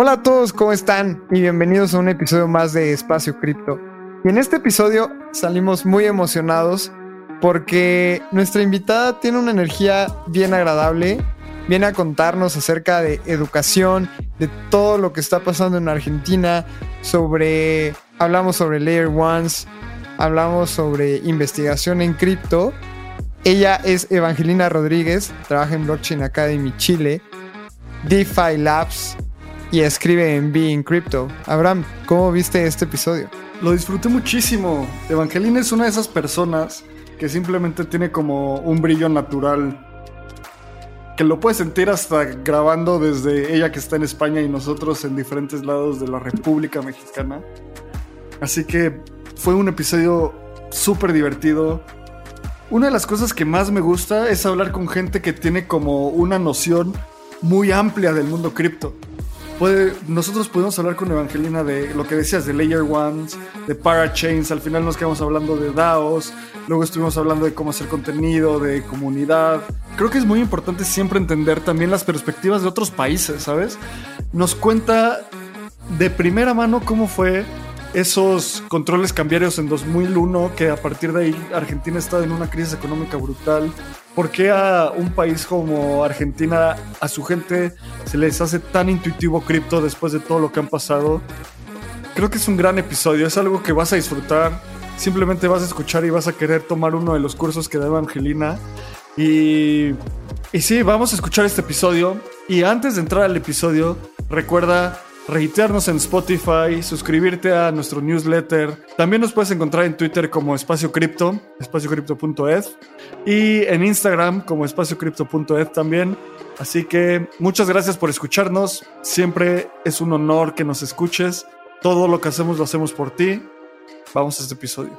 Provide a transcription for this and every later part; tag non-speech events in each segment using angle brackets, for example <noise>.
Hola a todos, ¿cómo están? Y bienvenidos a un episodio más de Espacio Cripto. Y en este episodio salimos muy emocionados porque nuestra invitada tiene una energía bien agradable, viene a contarnos acerca de educación, de todo lo que está pasando en Argentina, sobre, hablamos sobre Layer Ones, hablamos sobre investigación en cripto. Ella es Evangelina Rodríguez, trabaja en Blockchain Academy Chile, DeFi Labs y escribe en Being Crypto. Abraham, ¿cómo viste este episodio? Lo disfruté muchísimo. Evangelina es una de esas personas que simplemente tiene como un brillo natural que lo puedes sentir hasta grabando desde ella que está en España y nosotros en diferentes lados de la República Mexicana. Así que fue un episodio súper divertido. Una de las cosas que más me gusta es hablar con gente que tiene como una noción muy amplia del mundo cripto nosotros pudimos hablar con Evangelina de lo que decías, de Layer Ones, de Parachains, al final nos quedamos hablando de DAOs, luego estuvimos hablando de cómo hacer contenido, de comunidad. Creo que es muy importante siempre entender también las perspectivas de otros países, ¿sabes? Nos cuenta de primera mano cómo fue esos controles cambiarios en 2001, que a partir de ahí Argentina está en una crisis económica brutal. ¿Por qué a un país como Argentina, a su gente, se les hace tan intuitivo cripto después de todo lo que han pasado? Creo que es un gran episodio, es algo que vas a disfrutar. Simplemente vas a escuchar y vas a querer tomar uno de los cursos que da Evangelina. Y, y sí, vamos a escuchar este episodio. Y antes de entrar al episodio, recuerda reitearnos en Spotify, suscribirte a nuestro newsletter. También nos puedes encontrar en Twitter como Espacio Cripto, y en Instagram como espaciocripto.ed también. Así que muchas gracias por escucharnos. Siempre es un honor que nos escuches. Todo lo que hacemos lo hacemos por ti. Vamos a este episodio.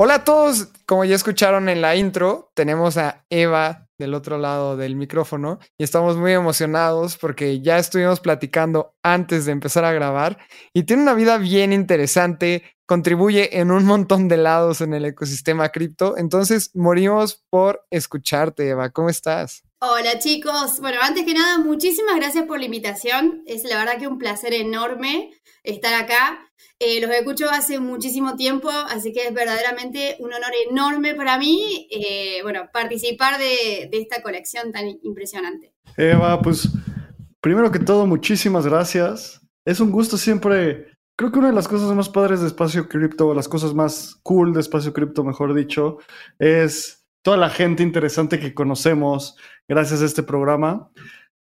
Hola a todos, como ya escucharon en la intro, tenemos a Eva del otro lado del micrófono y estamos muy emocionados porque ya estuvimos platicando antes de empezar a grabar y tiene una vida bien interesante, contribuye en un montón de lados en el ecosistema cripto, entonces morimos por escucharte, Eva, ¿cómo estás? Hola chicos, bueno, antes que nada, muchísimas gracias por la invitación, es la verdad que un placer enorme estar acá. Eh, los escucho hace muchísimo tiempo, así que es verdaderamente un honor enorme para mí, eh, bueno, participar de, esta colección tan impresionante. Eva, pues primero que todo, muchísimas gracias. Es un gusto siempre, creo que una de las cosas más padres de Espacio Cripto, las cosas más cool de Espacio Cripto, mejor dicho, es toda la gente interesante que conocemos gracias a este programa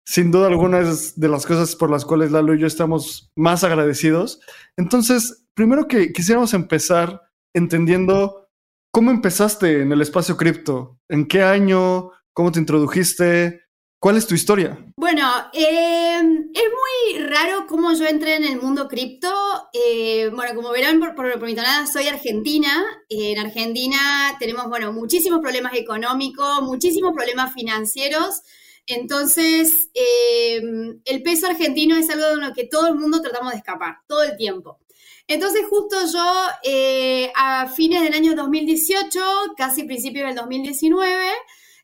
sin duda alguna es de las cosas por las cuales Lalo y yo estamos más agradecidos. Entonces, primero que quisiéramos empezar entendiendo cómo empezaste en el espacio cripto, en qué año, cómo te introdujiste, cuál es tu historia. Bueno, em, es muy raro cómo yo entré en el mundo cripto. Eh, bueno, como verán por, por, mi tonada, soy argentina. en Argentina tenemos, bueno, muchísimos problemas económicos, muchísimos problemas financieros. Entonces, em, el peso argentino es algo de lo que todo el mundo tratamos de escapar, todo el tiempo. Entonces, justo yo, eh, a fines del año 2018, casi principios del 2019,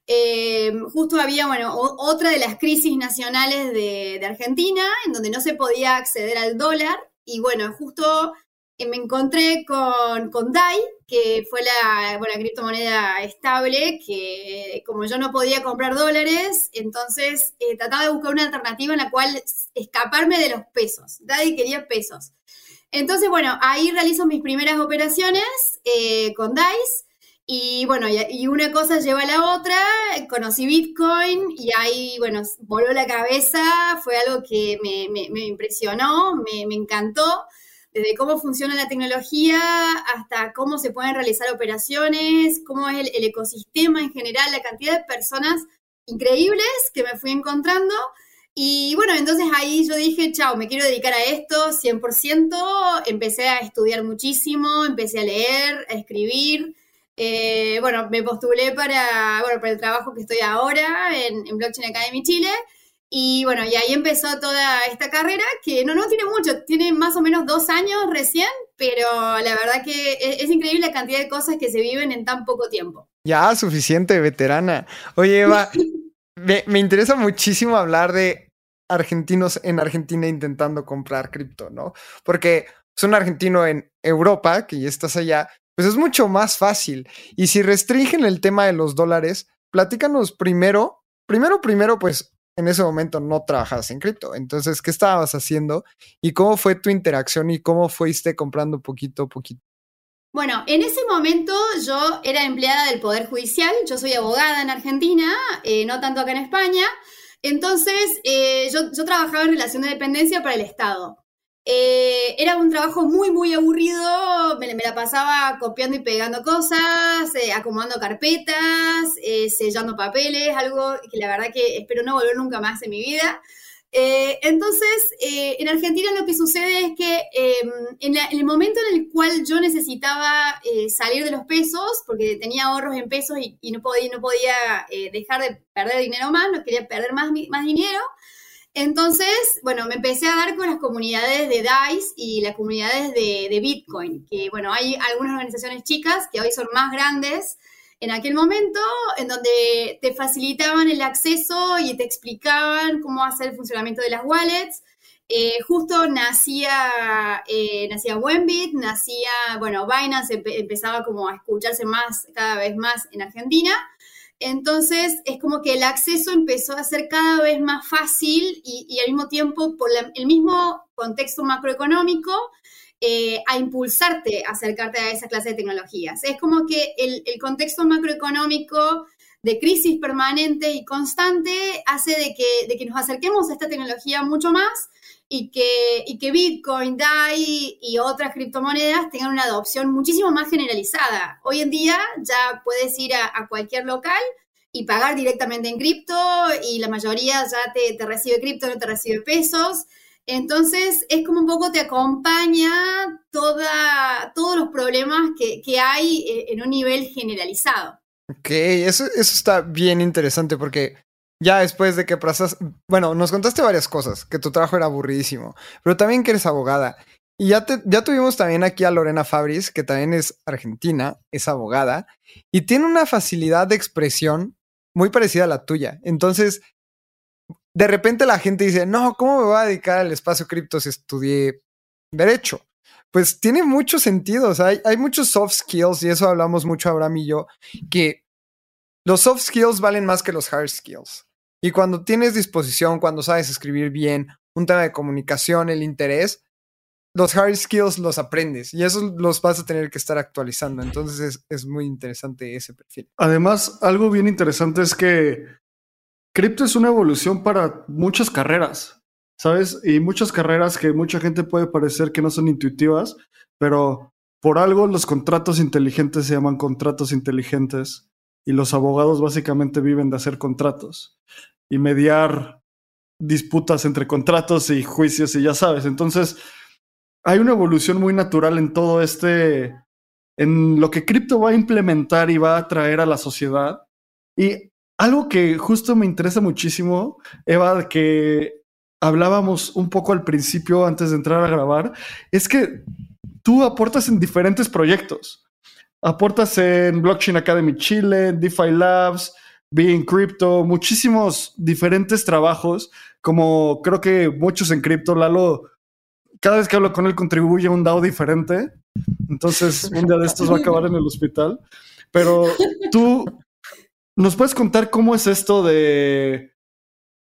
em, justo había, bueno, otra de las crisis nacionales de, de Argentina, en donde no se podía acceder al dólar. Y bueno, justo me encontré con, con DAI, que fue la, criptomoneda estable, que como yo no podía comprar dólares, entonces eh, trataba de buscar una alternativa en la cual escaparme de los pesos. DAI quería pesos. Entonces, bueno, ahí realizo mis primeras operaciones eh, con DAIs. Y bueno, y, una cosa lleva a la otra, conocí Bitcoin y ahí, bueno, voló la cabeza, fue algo que me, me impresionó, me, me encantó desde cómo funciona la tecnología hasta cómo se pueden realizar operaciones, cómo es el, ecosistema en general, la cantidad de personas increíbles que me fui encontrando. Y bueno, entonces ahí yo dije, chao, me quiero dedicar a esto 100%. Empecé a estudiar muchísimo, empecé a leer, a escribir. Eh, bueno, me postulé para, bueno, para el trabajo que estoy ahora en, en Blockchain Academy Chile. Y bueno, y ahí empezó toda esta carrera que no, no tiene mucho, tiene más o menos dos años recién, pero la verdad que es, increíble la cantidad de cosas que se viven en tan poco tiempo. Ya, suficiente, veterana. Oye, Eva, <laughs> me, me interesa muchísimo hablar de argentinos en Argentina intentando comprar cripto, ¿no? Porque es un argentino en Europa, que ya estás allá, pues es mucho más fácil. Y si restringen el tema de los dólares, platícanos primero, primero, primero, pues en ese momento no trabajabas en cripto. Entonces, ¿qué estabas haciendo? ¿Y cómo fue tu interacción y cómo fuiste comprando poquito a poquito? Bueno, en ese momento yo era empleada del Poder Judicial, yo soy abogada en Argentina, eh, no tanto acá en España. Entonces, eh, yo, yo trabajaba en relación de dependencia para el Estado. Eh, era un trabajo muy, muy aburrido, me, la pasaba copiando y pegando cosas, eh, acomodando carpetas, eh, sellando papeles, algo que la verdad que espero no volver nunca más en mi vida. entonces, en Argentina lo que sucede es que em, en, el momento en el cual yo necesitaba salir de los pesos, porque tenía ahorros en pesos y, no podía, no podía dejar de perder dinero más, no quería perder más, más dinero, entonces, bueno, me empecé a dar con las comunidades de DICE y las comunidades de, Bitcoin, que bueno, hay algunas organizaciones chicas que hoy son más grandes en aquel momento, en donde te facilitaban el acceso y te explicaban cómo hacer el funcionamiento de las wallets. Eh, justo nacía, eh, nacía Wenbit, nacía, bueno, Binance empezaba como a escucharse más, cada vez más en Argentina. Entonces es como que el acceso empezó a ser cada vez más fácil y, al mismo tiempo, por el mismo contexto macroeconómico, eh, a impulsarte a acercarte a esa clase de tecnologías. Es como que el, contexto macroeconómico de crisis permanente y constante hace que, de que nos acerquemos a esta tecnología mucho más y que, y que Bitcoin, DAI y otras criptomonedas tengan una adopción muchísimo más generalizada. Hoy en día ya puedes ir a, cualquier local y pagar directamente en cripto y la mayoría ya te, te recibe cripto, no te recibe pesos. Entonces es como un poco te acompaña toda, todos los problemas que, que hay eh, en un nivel generalizado. Ok, eso, eso está bien interesante porque ya después de que pasas, bueno, nos contaste varias cosas, que tu trabajo era aburridísimo, pero también que eres abogada. Y ya, te, ya tuvimos también aquí a Lorena Fabris, que también es argentina, es abogada, y tiene una facilidad de expresión muy parecida a la tuya. Entonces, de repente la gente dice, no, ¿cómo me voy a dedicar al espacio cripto si estudié derecho? Pues tiene mucho sentido, o sea, hay, hay muchos soft skills, y eso hablamos mucho Abraham y yo, que los soft skills valen más que los hard skills. Y cuando tienes disposición, cuando sabes escribir bien, un tema de comunicación, el interés, los hard skills los aprendes y eso los vas a tener que estar actualizando. Entonces es, muy interesante ese perfil. Además, algo bien interesante es que cripto es una evolución para muchas carreras, ¿sabes? Y muchas carreras que mucha gente puede parecer que no son intuitivas, pero por algo los contratos inteligentes se llaman contratos inteligentes y los abogados básicamente viven de hacer contratos y mediar disputas entre contratos y juicios y ya sabes. Entonces, hay una evolución muy natural en todo este, en lo que cripto va a implementar y va a traer a la sociedad. Y algo que justo me interesa muchísimo, Eva, que hablábamos un poco al principio antes de entrar a grabar, es que tú aportas en diferentes proyectos. Aportas en Blockchain Academy Chile, DeFi Labs, Being Crypto, muchísimos diferentes trabajos, como creo que muchos en cripto, Lalo, cada vez que hablo con él contribuye a un DAO diferente, entonces un día de estos va a acabar en el hospital, pero tú nos puedes contar cómo es esto de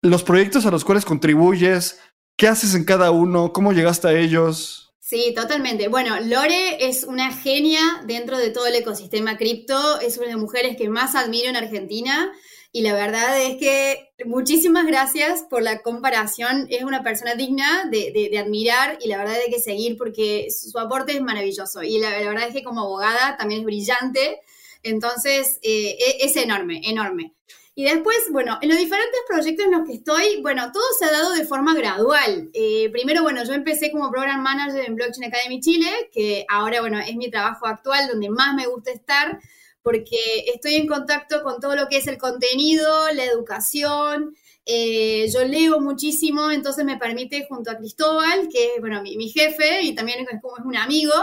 los proyectos a los cuales contribuyes, qué haces en cada uno, cómo llegaste a ellos. Sí, totalmente. Bueno, Lore es una genia dentro de todo el ecosistema cripto, es una de las mujeres que más admiro en Argentina y la verdad es que muchísimas gracias por la comparación, es una persona digna de, admirar y la verdad hay que seguir porque su, aporte es maravilloso y la, verdad es que como abogada también es brillante, entonces eh, e, es enorme, enorme. Y después, bueno, en los diferentes proyectos en los que estoy, bueno, todo se ha dado de forma gradual. Eh, primero, bueno, yo empecé como Program Manager en Blockchain Academy Chile, que ahora, bueno, es mi trabajo actual donde más me gusta estar, porque estoy en contacto con todo lo que es el contenido, la educación. Eh, yo leo muchísimo, entonces me permite, junto a Cristóbal, que es, bueno, mi, mi jefe y también es como es un amigo,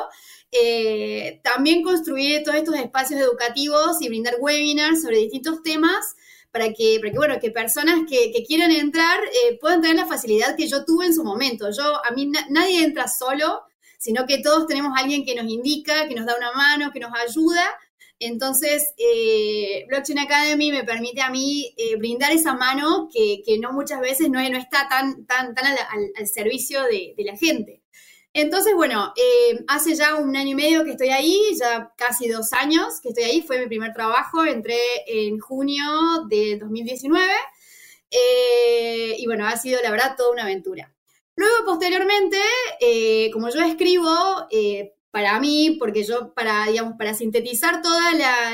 eh, también construir todos estos espacios educativos y brindar webinars sobre distintos temas para que, para que bueno, que personas que, quieran entrar eh, puedan tener la facilidad que yo tuve en su momento. Yo, a mí nadie entra solo, sino que todos tenemos alguien que nos indica, que nos da una mano, que nos ayuda. Entonces, eh, Blockchain Academy me permite a mí brindar esa mano que, no muchas veces no, no está tan, tan, tan al, servicio de la gente. Entonces, bueno, eh, hace ya un año y medio que estoy ahí, ya casi dos años que estoy ahí, fue mi primer trabajo, entré en junio de 2019 eh, y bueno, ha sido la verdad toda una aventura. Luego, posteriormente, eh, como yo escribo, para mí, porque yo para, digamos, para sintetizar toda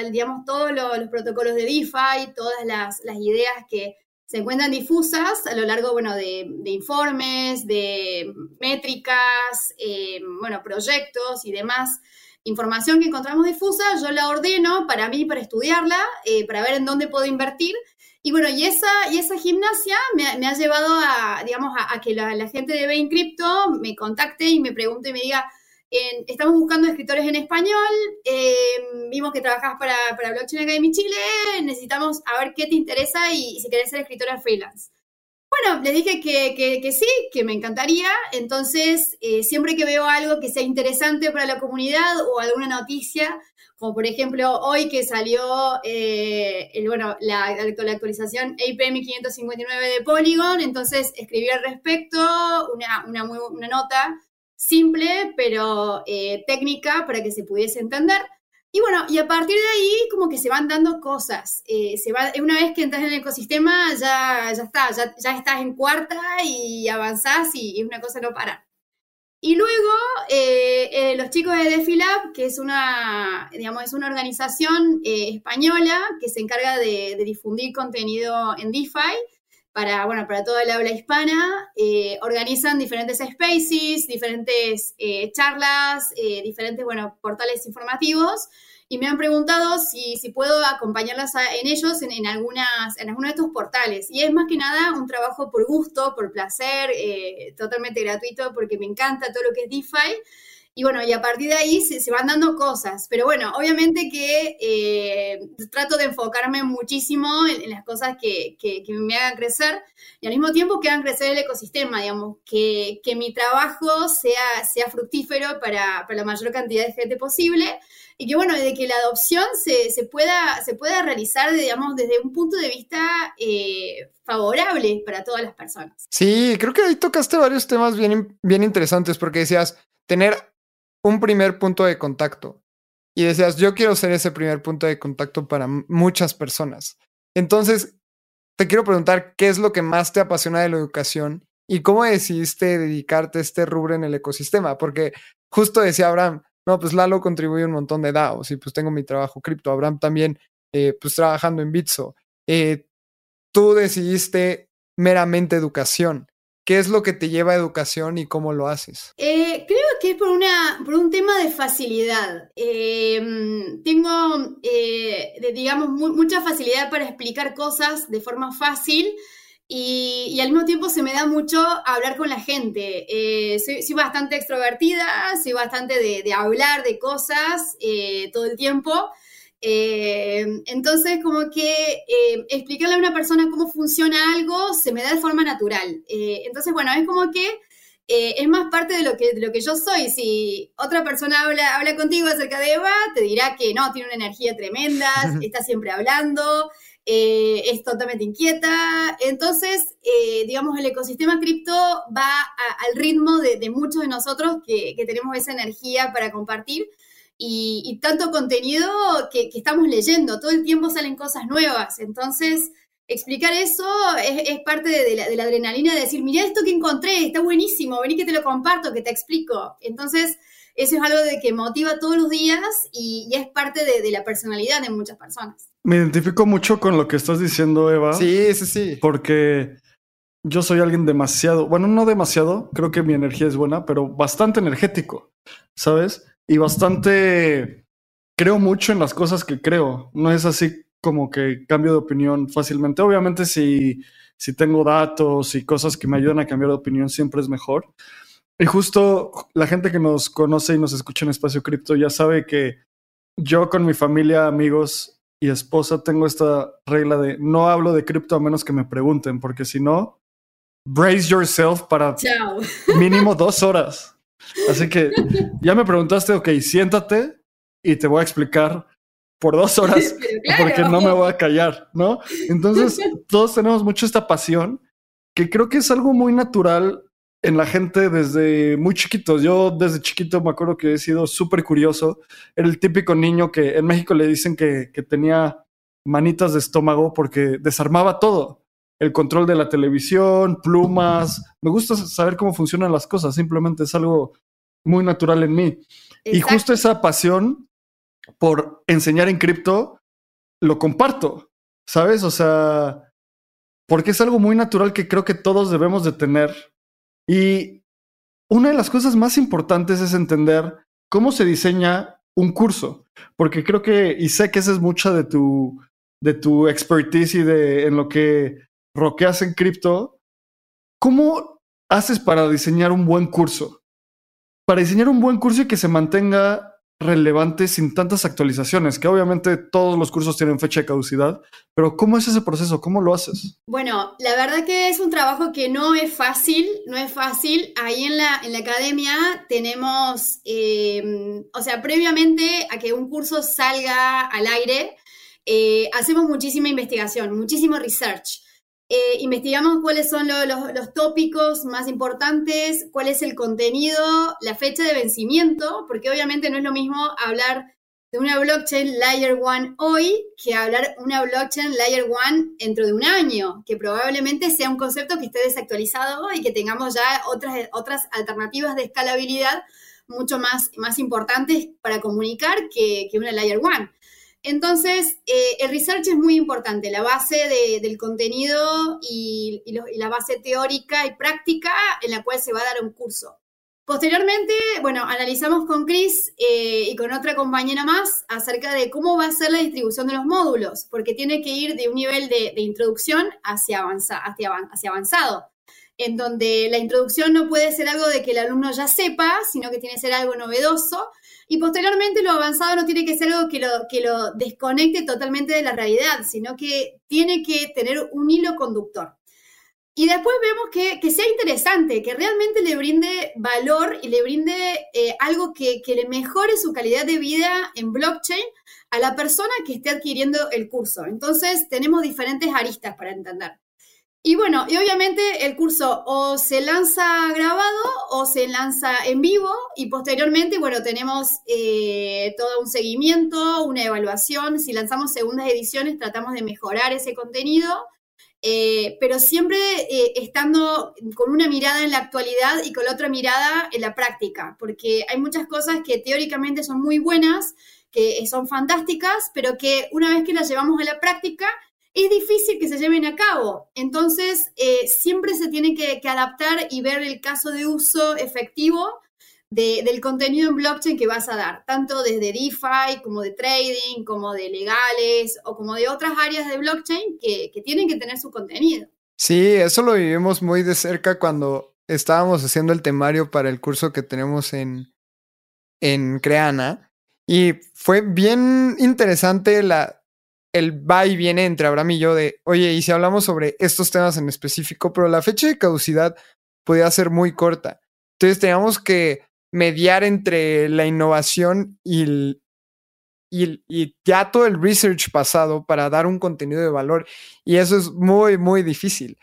digamos, todos los, protocolos de DeFi, todas las ideas que, se encuentran difusas a lo largo, bueno, de, informes, de métricas, eh, bueno, proyectos y demás información que encontramos difusa, yo la ordeno para mí, para estudiarla, eh, para ver en dónde puedo invertir. Y bueno, y esa, y esa gimnasia me, ha llevado a, digamos, a, que la, gente de Bain Crypto me contacte y me pregunte y me diga, estamos buscando escritores en español, em, vimos que trabajas para, para Blockchain Academy Chile, necesitamos a ver qué te interesa y, si querés ser escritora freelance. Bueno, les dije que, sí, que me encantaría. Entonces, eh, siempre que veo algo que sea interesante para la comunidad o alguna noticia, como por ejemplo hoy que salió eh, el, bueno, la, actualización APM 559 de Polygon, entonces escribí al respecto una, una nota simple, pero eh, técnica para que se pudiese entender. Y bueno, y a partir de ahí como que se van dando cosas. Eh, se va, una vez que entras en el ecosistema ya, ya está, ya, estás en cuarta y avanzás y, una cosa no para. Y luego eh, los chicos de DefiLab, que es una, digamos, es una organización española que se encarga de, de, difundir contenido en DeFi, para, bueno, para toda el habla hispana. Eh, organizan diferentes spaces, diferentes eh, charlas, eh, diferentes, bueno, portales informativos. Y me han preguntado si, si puedo acompañarlas en ellos en, en, algunas, en algunos de estos portales. Y es más que nada un trabajo por gusto, por placer, totalmente gratuito, porque me encanta todo lo que es DeFi. Y bueno, y a partir de ahí se, van dando cosas. Pero bueno, obviamente que eh, trato de enfocarme muchísimo en, las cosas que, que, me hagan crecer y al mismo tiempo que hagan crecer el ecosistema, digamos, que, que mi trabajo sea, sea fructífero para, para, la mayor cantidad de gente posible y que bueno, de que la adopción se, se pueda, se pueda realizar, digamos, desde un punto de vista eh, favorable para todas las personas. Sí, creo que ahí tocaste varios temas bien, bien interesantes porque decías, tener un primer punto de contacto y decías, yo quiero ser ese primer punto de contacto para muchas personas. Entonces, te quiero preguntar, ¿qué es lo que más te apasiona de la educación y cómo decidiste dedicarte a este rubro en el ecosistema? Porque justo decía Abraham, no, pues Lalo contribuye un montón de DAOs y pues tengo mi trabajo cripto. Abraham también, eh, pues trabajando en Bitso. Eh, tú decidiste meramente educación. ¿Qué es lo que te lleva a educación y cómo lo haces? Eh, creo que es por, una, un tema de facilidad. Em, tengo, eh, digamos, mucha facilidad para explicar cosas de forma fácil y, al mismo tiempo se me da mucho hablar con la gente. Eh, soy, bastante extrovertida, soy bastante de, de hablar de cosas todo el tiempo. Eh, entonces, como que eh, explicarle a una persona cómo funciona algo se me da de forma natural. Eh, entonces, bueno, es como que es más parte de lo, que, de lo que yo soy. Si otra persona habla, habla contigo acerca de Eva, te dirá que no, tiene una energía tremenda, <laughs> está siempre hablando, es totalmente inquieta. Entonces, digamos, el ecosistema cripto va al ritmo de, muchos de nosotros que, que tenemos esa energía para compartir y, tanto contenido que, estamos leyendo, todo el tiempo salen cosas nuevas, entonces explicar eso es, parte de, la, adrenalina de decir, mira esto que encontré, está buenísimo, vení que te lo comparto, que te explico. Entonces, eso es algo de que motiva todos los días y, es parte de, la personalidad de muchas personas. Me identifico mucho con lo que estás diciendo, Eva. Sí, sí, sí. Porque yo soy alguien demasiado, bueno, no demasiado, creo que mi energía es buena, pero bastante energético, ¿sabes? Y bastante, creo mucho en las cosas que creo. No es así como que cambio de opinión fácilmente. Obviamente si, si tengo datos y cosas que me ayudan a cambiar de opinión, siempre es mejor. Y justo la gente que nos conoce y nos escucha en Espacio Cripto ya sabe que yo con mi familia, amigos y esposa tengo esta regla de no hablo de cripto a menos que me pregunten, porque si no, brace yourself para mínimo dos horas. Así que ya me preguntaste, ok, siéntate y te voy a explicar por dos horas porque no me voy a callar, ¿no? Entonces, todos tenemos mucho esta pasión que creo que es algo muy natural en la gente desde muy chiquitos. Yo desde chiquito me acuerdo que he sido súper curioso. Era el típico niño que en México le dicen que, que tenía manitas de estómago porque desarmaba todo el control de la televisión, plumas. Me gusta saber cómo funcionan las cosas, simplemente es algo muy natural en mí. Y justo esa pasión por enseñar en cripto lo comparto, ¿sabes? O sea, porque es algo muy natural que creo que todos debemos de tener. Y una de las cosas más importantes es entender cómo se diseña un curso, porque creo que, y sé que esa es mucha de tu, de tu expertise y de en lo que roqueas en cripto, ¿cómo haces para diseñar un buen curso? Para diseñar un buen curso y que se mantenga relevante sin tantas actualizaciones, que obviamente todos los cursos tienen fecha de caducidad, pero ¿cómo es ese proceso? ¿Cómo lo haces? Bueno, la verdad que es un trabajo que no es fácil, no es fácil. Ahí en la, en la academia tenemos, eh, o sea, previamente a que un curso salga al aire, eh, hacemos muchísima investigación, muchísimo research. Eh, investigamos cuáles son los, tópicos más importantes, cuál es el contenido, la fecha de vencimiento, porque obviamente no es lo mismo hablar de una blockchain Layer 1 hoy que hablar una blockchain Layer 1 dentro de un año, que probablemente sea un concepto que esté desactualizado y que tengamos ya otras, otras alternativas de escalabilidad mucho más, más importantes para comunicar que, que una Layer 1. Entonces, eh, el research es muy importante, la base del contenido y, la base teórica y práctica en la cual se va a dar un curso. Posteriormente, bueno, analizamos con Chris eh, y con otra compañera más acerca de cómo va a ser la distribución de los módulos, porque tiene que ir de un nivel de, introducción hacia, hacia avanzado, en donde la introducción no puede ser algo de que el alumno ya sepa, sino que tiene que ser algo novedoso y posteriormente lo avanzado no tiene que ser algo que lo, que lo desconecte totalmente de la realidad, sino que tiene que tener un hilo conductor. Y después vemos que, sea interesante, que realmente le brinde valor y le brinde eh, algo que, que le mejore su calidad de vida en blockchain a la persona que esté adquiriendo el curso. Entonces, tenemos diferentes aristas para entender. Y bueno, y obviamente el curso o se lanza grabado o se lanza en vivo y posteriormente, bueno, tenemos eh, todo un seguimiento, una evaluación. Si lanzamos segundas ediciones, tratamos de mejorar ese contenido, eh, pero siempre eh, estando con una mirada en la actualidad y con la otra mirada en la práctica, porque hay muchas cosas que teóricamente son muy buenas, que son fantásticas, pero que una vez que las llevamos a la práctica, es difícil que se lleven a cabo. Entonces, eh, siempre se tiene que, adaptar y ver el caso de uso efectivo del contenido en blockchain que vas a dar, tanto desde DeFi como de trading, como de legales o como de otras áreas de blockchain que, tienen que tener su contenido. Sí, eso lo vivimos muy de cerca cuando estábamos haciendo el temario para el curso que tenemos en, en Creana. Y fue bien interesante la, el va y viene entre Abraham y yo de, oye, y si hablamos sobre estos temas en específico, pero la fecha de caducidad podía ser muy corta. Entonces teníamos que mediar entre la innovación y, y, y, ya todo el research pasado para dar un contenido de valor. Y eso es muy, muy difícil.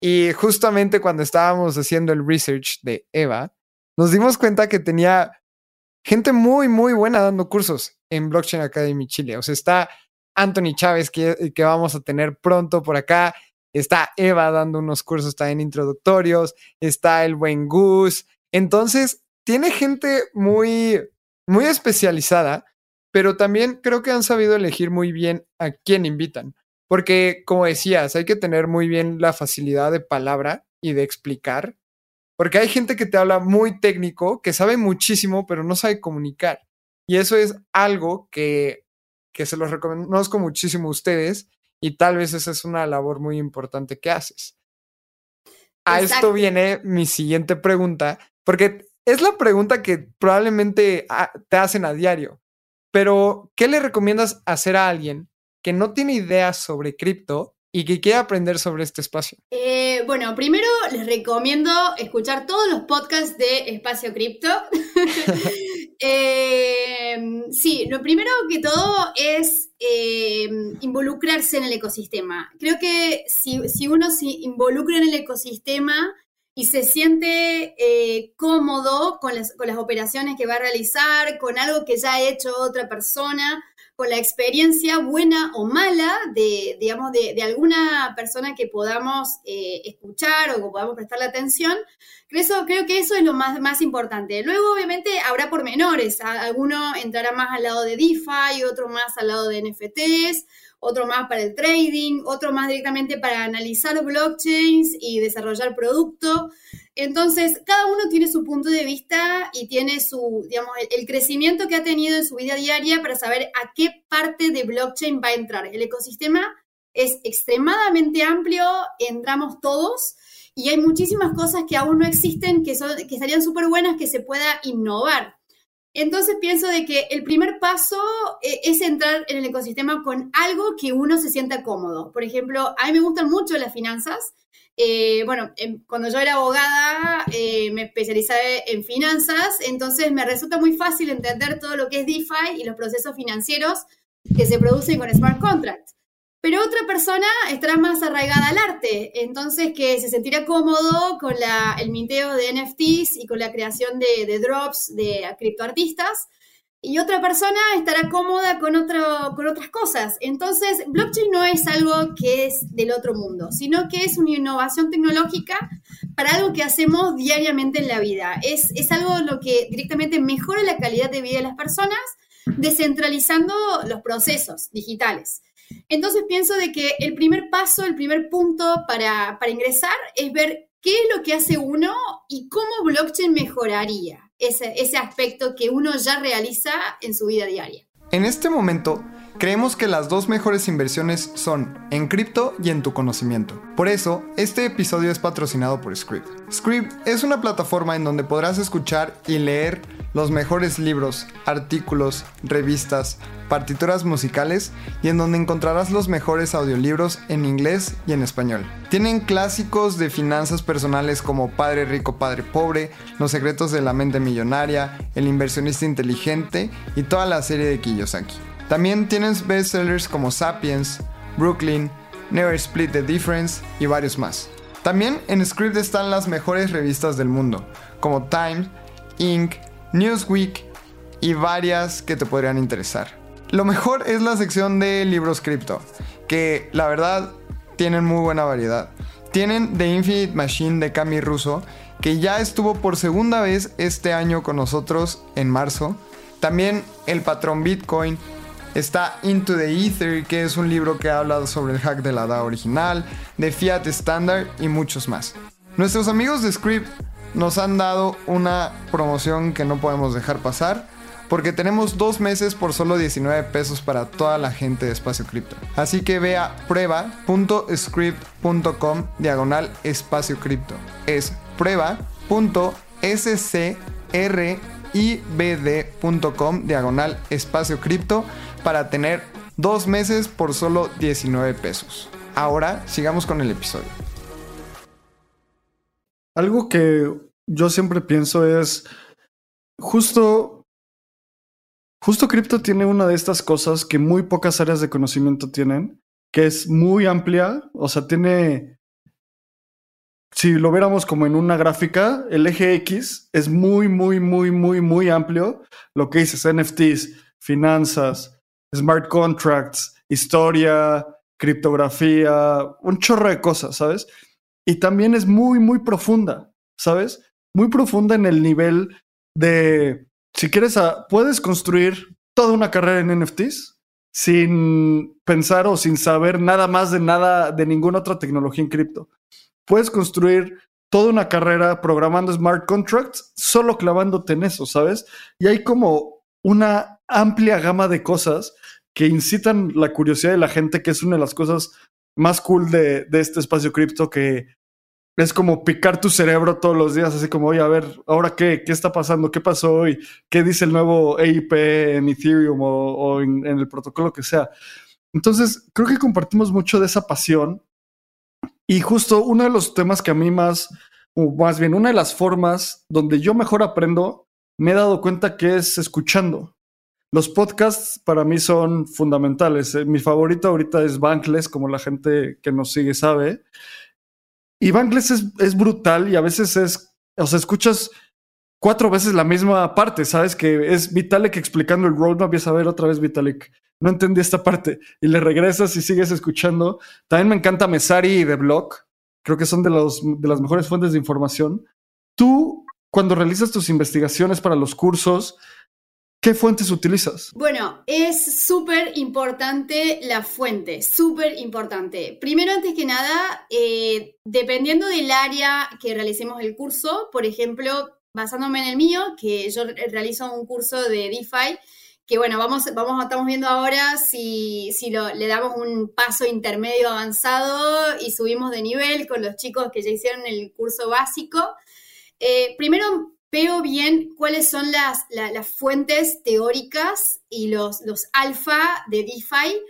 Y justamente cuando estábamos haciendo el research de Eva, nos dimos cuenta que tenía gente muy, muy buena dando cursos en Blockchain Academy Chile. O sea, está Anthony Chávez, que, que vamos a tener pronto por acá. Está Eva dando unos cursos también introductorios. Está el buen Gus. Entonces, tiene gente muy, muy especializada pero también creo que han sabido elegir muy bien a quién invitan. Porque, como decías, hay que tener muy bien la facilidad de palabra y de explicar. Porque hay gente que te habla muy técnico, que sabe muchísimo, pero no sabe comunicar. Y eso es algo que, que se los reconozco muchísimo a ustedes y tal vez esa es una labor muy importante que haces. A esto viene mi siguiente pregunta, porque es la pregunta que probablemente ah, te hacen a diario. Pero, ¿qué le recomiendas hacer a alguien que no tiene ideas sobre cripto y que quiere aprender sobre este espacio? Eh, bueno, primero les recomiendo escuchar todos los podcasts de Espacio Cripto. <laughs> Eh, sí, lo primero que todo es eh, involucrarse en el ecosistema. Creo que si, si uno se involucra en el ecosistema, y se siente cómodo con las, con las operaciones que va a realizar, con algo que ya ha hecho otra persona, con la experiencia buena o mala de, digamos, de, alguna persona que podamos eh, escuchar o que podamos prestarle atención. Eso, creo que eso es lo más, más importante. Luego, obviamente, habrá pormenores. Alguno entrará más al lado de DeFi, otro más al lado de NFTs, otro más para el trading, otro más directamente para analizar blockchains y desarrollar producto. Entonces, cada uno tiene su punto de vista y tiene su, digamos, el, crecimiento que ha tenido en su vida diaria para saber a qué parte de blockchain va a entrar. El ecosistema es extremadamente amplio, entramos todos y hay muchísimas cosas que aún no existen que, son, que estarían súper buenas que se pueda innovar. Entonces pienso de que el primer paso eh, es entrar en el ecosistema con algo que uno se sienta cómodo. Por ejemplo, a mí me gustan mucho las finanzas. Eh, bueno, em, cuando yo era abogada eh, me especializé en finanzas, entonces me resulta muy fácil entender todo lo que es DeFi y los procesos financieros que se producen con smart contracts pero otra persona estará más arraigada al arte, entonces que se sentirá cómodo con el minteo de NFTs y con la creación de, drops de criptoartistas, y otra persona estará cómoda con, otras cosas. Entonces, blockchain no es algo que es del otro mundo, sino que es una innovación tecnológica para algo que hacemos diariamente en la vida. Es algo lo que directamente mejora la calidad de vida de las personas, descentralizando los procesos digitales. Entonces pienso de que el primer paso, el primer punto para, ingresar es ver qué es lo que hace uno y cómo blockchain mejoraría ese, ese aspecto que uno ya realiza en su vida diaria. En este momento, Creemos que las dos mejores inversiones son en cripto y en tu conocimiento. Por eso, este episodio es patrocinado por Script. Script es una plataforma en donde podrás escuchar y leer los mejores libros, artículos, revistas, partituras musicales y en donde encontrarás los mejores audiolibros en inglés y en español. Tienen clásicos de finanzas personales como Padre Rico, Padre Pobre, Los secretos de la mente millonaria, El inversionista inteligente y toda la serie de Kiyosaki. También tienes bestsellers como Sapiens, Brooklyn, Never Split the Difference y varios más. También en Script están las mejores revistas del mundo, como Time, Inc., Newsweek y varias que te podrían interesar. Lo mejor es la sección de libros cripto, que la verdad tienen muy buena variedad. Tienen The Infinite Machine de Cami Russo, que ya estuvo por segunda vez este año con nosotros en marzo. También El Patrón Bitcoin, Está Into the Ether, que es un libro que habla sobre el hack de la DAO original, de Fiat Standard y muchos más. Nuestros amigos de Script nos han dado una promoción que no podemos dejar pasar porque tenemos dos meses por solo 19 pesos para toda la gente de Espacio Cripto. Así que ve a prueba.script.com diagonal espacio cripto. Es prueba.scribd.com diagonal espacio cripto para tener dos meses por solo 19 pesos. Ahora sigamos con el episodio. Algo que yo siempre pienso es justo justo cripto tiene una de estas cosas que muy pocas áreas de conocimiento tienen, que es muy amplia, o sea, tiene si lo viéramos como en una gráfica, el eje X es muy, muy, muy, muy, muy amplio. Lo que dices, NFTs, finanzas, smart contracts, historia, criptografía, un chorro de cosas, ¿sabes? Y también es muy, muy profunda, ¿sabes? Muy profunda en el nivel de, si quieres, puedes construir toda una carrera en NFTs sin pensar o sin saber nada más de nada de ninguna otra tecnología en cripto. Puedes construir toda una carrera programando smart contracts solo clavándote en eso, ¿sabes? Y hay como una amplia gama de cosas que incitan la curiosidad de la gente, que es una de las cosas más cool de, de este espacio cripto que es como picar tu cerebro todos los días, así como, oye, a ver, ahora qué, qué está pasando, qué pasó hoy, qué dice el nuevo EIP en Ethereum o, en, en, el protocolo que sea. Entonces, creo que compartimos mucho de esa pasión. Y justo uno de los temas que a mí más, o más bien, una de las formas donde yo mejor aprendo, me he dado cuenta que es escuchando. Los podcasts para mí son fundamentales. Eh, mi favorito ahorita es Bankless, como la gente que nos sigue sabe. Y Bankless es, es brutal y a veces es, o sea, escuchas cuatro veces la misma parte, ¿sabes? Que es Vitalik explicando el roadmap y a ver otra vez Vitalik. No entendí esta parte. Y le regresas y sigues escuchando. También me encanta Mesari y The Block. Creo que son de, los, de las mejores fuentes de información. Tú, cuando realizas tus investigaciones para los cursos, ¿Qué fuentes utilizas? Bueno, es súper importante la fuente, súper importante. Primero, antes que nada, eh, dependiendo del área que realicemos el curso, por ejemplo, basándome en el mío, que yo realizo un curso de DeFi, que bueno, vamos, vamos, estamos viendo ahora si, si le damos un paso intermedio avanzado y subimos de nivel con los chicos que ya hicieron el curso básico. Eh, primero, veo bien cuáles son las, las fuentes teóricas y los, los alfa de DeFi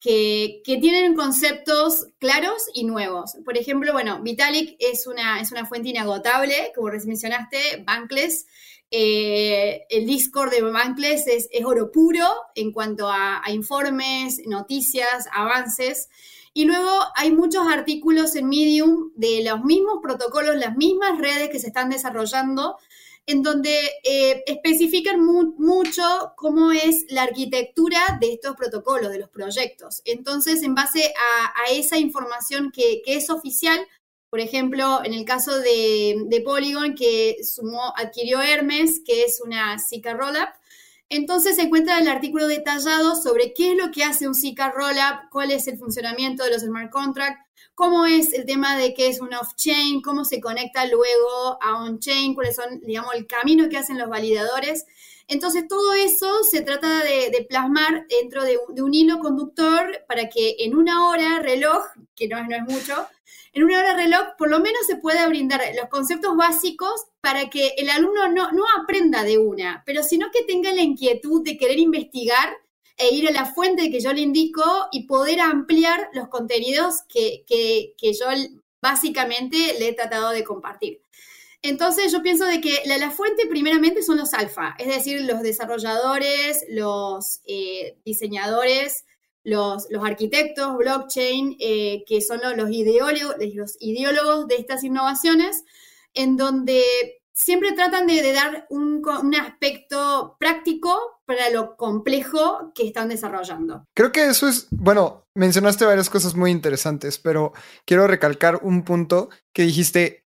que, que, tienen conceptos claros y nuevos. Por ejemplo, bueno, Vitalik es una, es una fuente inagotable, como recién mencionaste, Bankless. Eh, el Discord de Bankless es, es, oro puro en cuanto a, a informes, noticias, avances. Y luego hay muchos artículos en Medium de los mismos protocolos, las mismas redes que se están desarrollando en donde eh, especifican mucho cómo es la arquitectura de estos protocolos, de los proyectos. Entonces, en base a, esa información que, es oficial, por ejemplo, en el caso de, Polygon, que sumó, adquirió Hermes, que es una Zika Rollup, entonces se encuentra el artículo detallado sobre qué es lo que hace un Zika Rollup, cuál es el funcionamiento de los smart contracts, cómo es el tema de qué es un off-chain, cómo se conecta luego a on-chain, cuáles son, digamos, el camino que hacen los validadores. Entonces, todo eso se trata de, plasmar dentro de un, hilo conductor para que en una hora reloj, que no no es mucho, en una hora reloj por lo menos se pueda brindar los conceptos básicos para que el alumno no, no aprenda de una, pero sino que tenga la inquietud de querer investigar e ir a la fuente que yo le indico y poder ampliar los contenidos que, yo básicamente le he tratado de compartir. Entonces yo pienso de que la, fuente primeramente son los alfa, es decir, los desarrolladores, los eh, diseñadores, los, los, arquitectos, blockchain, eh, que son los, ideólogos, los ideólogos de estas innovaciones, en donde siempre tratan de, dar un, aspecto práctico para lo complejo que están desarrollando. Creo que eso es, bueno, mencionaste varias cosas muy interesantes, pero quiero recalcar un punto que dijiste,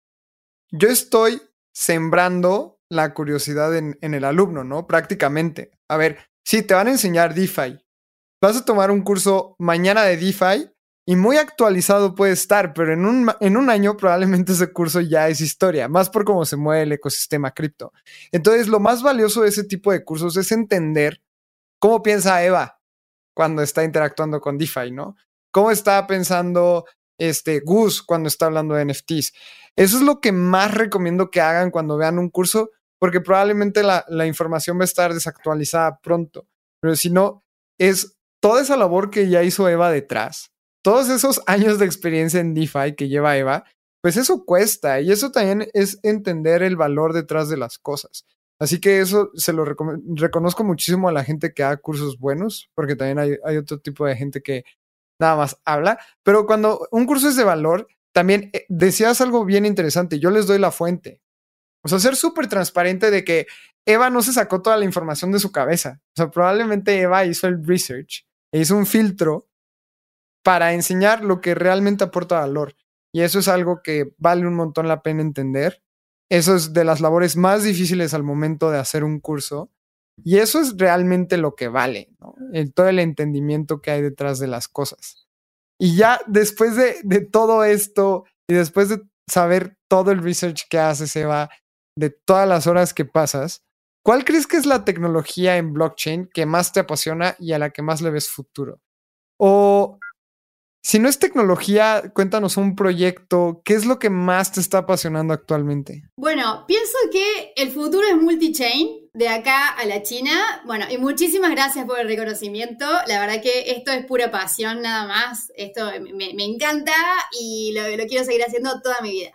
yo estoy sembrando la curiosidad en, en el alumno, ¿no? Prácticamente. A ver, sí, te van a enseñar DeFi. Vas a tomar un curso mañana de DeFi y muy actualizado puede estar, pero en un, en un año probablemente ese curso ya es historia, más por cómo se mueve el ecosistema cripto. Entonces, lo más valioso de ese tipo de cursos es entender cómo piensa Eva cuando está interactuando con DeFi, ¿no? ¿Cómo está pensando este Gus cuando está hablando de NFTs? Eso es lo que más recomiendo que hagan cuando vean un curso, porque probablemente la, la información va a estar desactualizada pronto. Pero si no, es toda esa labor que ya hizo Eva detrás todos esos años de experiencia en DeFi que lleva Eva, pues eso cuesta y eso también es entender el valor detrás de las cosas. Así que eso se lo reconozco muchísimo a la gente que haga cursos buenos, porque también hay, hay, otro tipo de gente que nada más habla, pero cuando un curso es de valor, también eh, decías algo bien interesante, yo les doy la fuente. O sea, ser súper transparente de que Eva no se sacó toda la información de su cabeza. O sea, probablemente Eva hizo el research, e hizo un filtro para enseñar lo que realmente aporta valor. Y eso es algo que vale un montón la pena entender. Eso es de las labores más difíciles al momento de hacer un curso. Y eso es realmente lo que vale, todo el entendimiento que hay detrás de las cosas. Y ya después de, de todo esto y después de saber todo el research que haces, Eva, de todas las horas que pasas, ¿cuál crees que es la tecnología en blockchain que más te apasiona y a la que más le ves futuro? O si no es tecnología, cuéntanos un proyecto. ¿Qué es lo que más te está apasionando actualmente? Bueno, pienso que el futuro es multi-chain, de acá a la China. Bueno, y muchísimas gracias por el reconocimiento. La verdad que esto es pura pasión nada más. Esto me, encanta y lo, lo quiero seguir haciendo toda mi vida.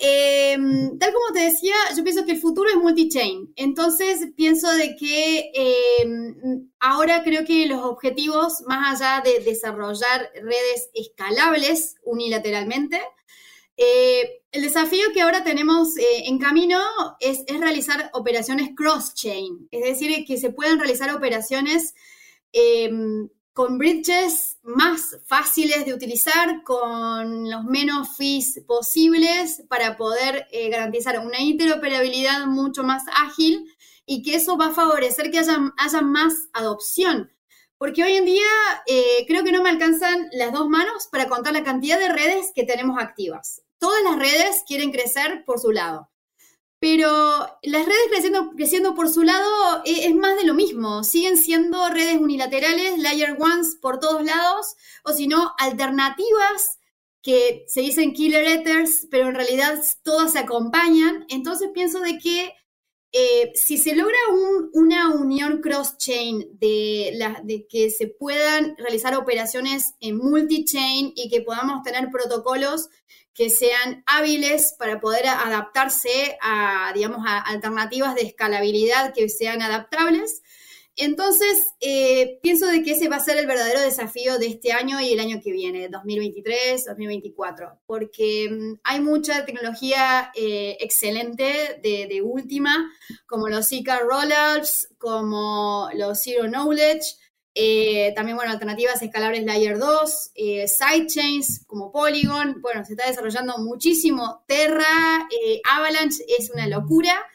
Em, tal como te decía, yo pienso que el futuro es multi-chain. Entonces, pienso de que em, ahora creo que los objetivos, más allá de desarrollar redes escalables unilateralmente, eh, el desafío que ahora tenemos eh, en camino es, es realizar operaciones cross-chain, es decir, que se puedan realizar operaciones em, con bridges más fáciles de utilizar, con los menos fees posibles para poder eh, garantizar una interoperabilidad mucho más ágil y que eso va a favorecer que haya, haya más adopción. Porque hoy en día eh, creo que no me alcanzan las dos manos para contar la cantidad de redes que tenemos activas. Todas las redes quieren crecer por su lado. Pero las redes creciendo, por su lado es, es, más de lo mismo. Siguen siendo redes unilaterales, layer ones por todos lados, o si no, alternativas que se dicen killer ethers, pero en realidad todas se acompañan. Entonces pienso de que eh, si se logra una unión cross-chain de, de, que se puedan realizar operaciones en multi-chain y que podamos tener protocolos que sean hábiles para poder adaptarse a, digamos, alternativas de escalabilidad que sean adaptables, entonces, eh, pienso de que ese va a ser el verdadero desafío de este año y el año que viene, 2023, 2024, porque mm, hay mucha tecnología eh, excelente de, última, como los Zika Rollups, como los Zero Knowledge, eh, también, bueno, alternativas escalables Layer 2, sidechains como Polygon, bueno, se está desarrollando muchísimo, Terra, Avalanche, es una locura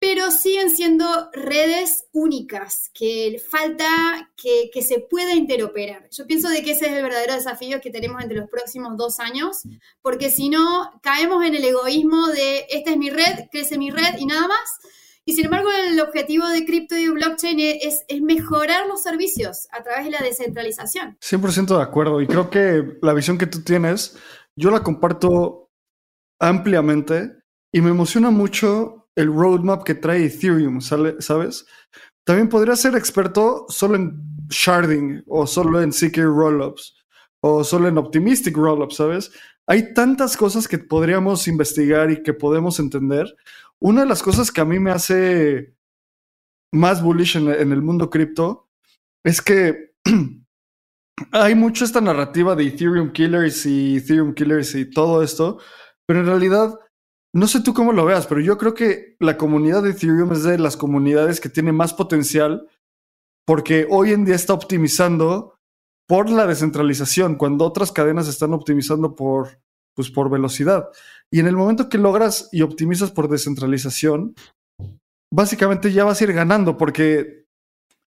pero siguen siendo redes únicas, que falta que, se pueda interoperar. Yo pienso de que ese es el verdadero desafío que tenemos entre los próximos dos años, porque si no, caemos en el egoísmo de esta es mi red, crece mi red y nada más. Y sin embargo, el objetivo de cripto y blockchain es, es mejorar los servicios a través de la descentralización. 100% de acuerdo. Y creo que la visión que tú tienes, yo la comparto ampliamente y me emociona mucho el roadmap que trae Ethereum, ¿sabes? También podría ser experto solo en sharding o solo en CK rollups o solo en optimistic rollups, ¿sabes? Hay tantas cosas que podríamos investigar y que podemos entender. Una de las cosas que a mí me hace más bullish en, el mundo cripto es que <clears throat> hay mucho esta narrativa de Ethereum killers y Ethereum killers y todo esto, pero en realidad no sé tú cómo lo veas, pero yo creo que la comunidad de Ethereum es de las comunidades que tiene más potencial porque hoy en día está optimizando por la descentralización, cuando otras cadenas están optimizando por, pues, por velocidad. Y en el momento que logras y optimizas por descentralización, básicamente ya vas a ir ganando porque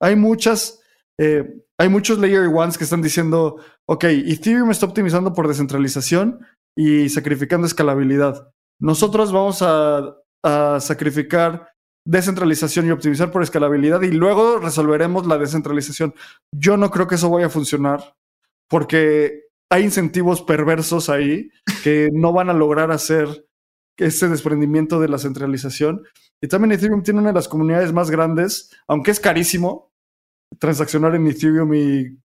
hay muchas, eh, hay muchos layer ones que están diciendo, ok, Ethereum está optimizando por descentralización y sacrificando escalabilidad. Nosotros vamos a, sacrificar descentralización y optimizar por escalabilidad y luego resolveremos la descentralización. Yo no creo que eso vaya a funcionar porque hay incentivos perversos ahí que no van a lograr hacer ese desprendimiento de la centralización. Y también Ethereum tiene una de las comunidades más grandes, aunque es carísimo transaccionar en Ethereum y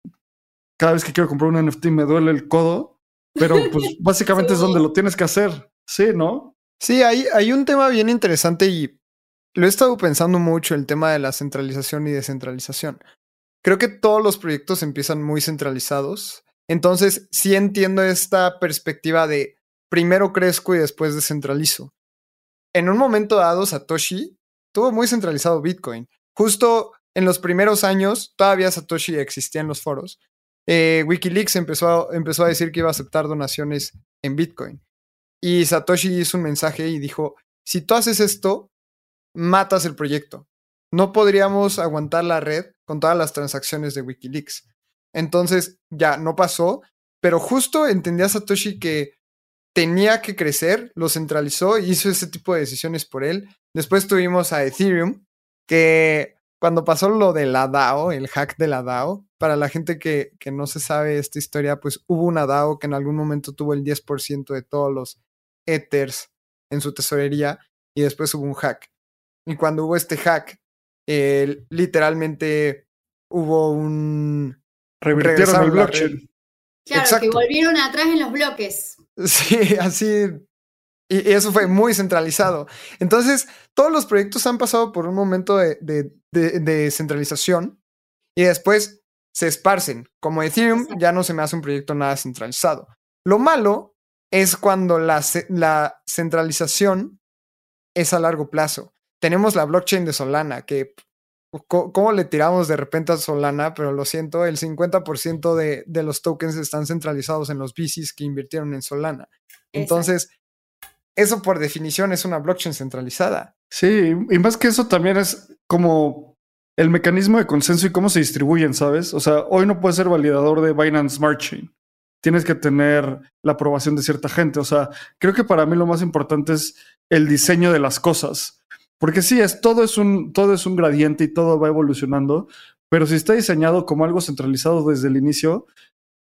cada vez que quiero comprar un NFT me duele el codo, pero pues <laughs> básicamente es donde lo tienes que hacer. Sí, ¿no? Sí, hay, hay un tema bien interesante y lo he estado pensando mucho, el tema de la centralización y descentralización. Creo que todos los proyectos empiezan muy centralizados. Entonces, sí entiendo esta perspectiva de primero crezco y después descentralizo. En un momento dado, Satoshi tuvo muy centralizado Bitcoin. Justo en los primeros años, todavía Satoshi existía en los foros. Eh, Wikileaks empezó empezó a decir que iba a aceptar donaciones en Bitcoin. Y Satoshi hizo un mensaje y dijo, si tú haces esto, matas el proyecto. no podríamos aguantar la red con todas las transacciones de Wikileaks. Entonces ya no pasó, pero justo entendía Satoshi que tenía que crecer, lo centralizó y hizo ese tipo de decisiones por él. Después tuvimos a Ethereum, que cuando pasó lo de la DAO, el hack de la DAO, para la gente que, que no se sabe esta historia, pues hubo una DAO que en algún momento tuvo el 10% de todos los Ethers en su tesorería y después hubo un hack. Y cuando hubo este hack, literalmente hubo un... Revirtieron el blockchain. Claro, que volvieron atrás en los bloques. Sí, <laughs> así. Y, eso fue muy centralizado. Entonces, todos los proyectos han pasado por un momento de, de, centralización y después se esparcen. Como Ethereum, ya no se me hace un proyecto nada centralizado. Lo malo es cuando la, la centralización es a largo plazo. Tenemos la blockchain de Solana, que ¿Cómo le tiramos de repente a Solana? Pero lo siento, el 50% de, de los tokens están centralizados en los VCs que invirtieron en Solana. Entonces, eso por definición es una blockchain centralizada. Sí, y más que eso también es como el mecanismo de consenso y cómo se distribuyen, ¿sabes? O sea, hoy no puedes ser validador de Binance Smart Chain. Tienes que tener la aprobación de cierta gente. O sea, creo que para mí lo más importante es el diseño de las cosas. Porque sí, es, todo, es un, todo es un gradiente y todo va evolucionando, pero si está diseñado como algo centralizado desde el inicio,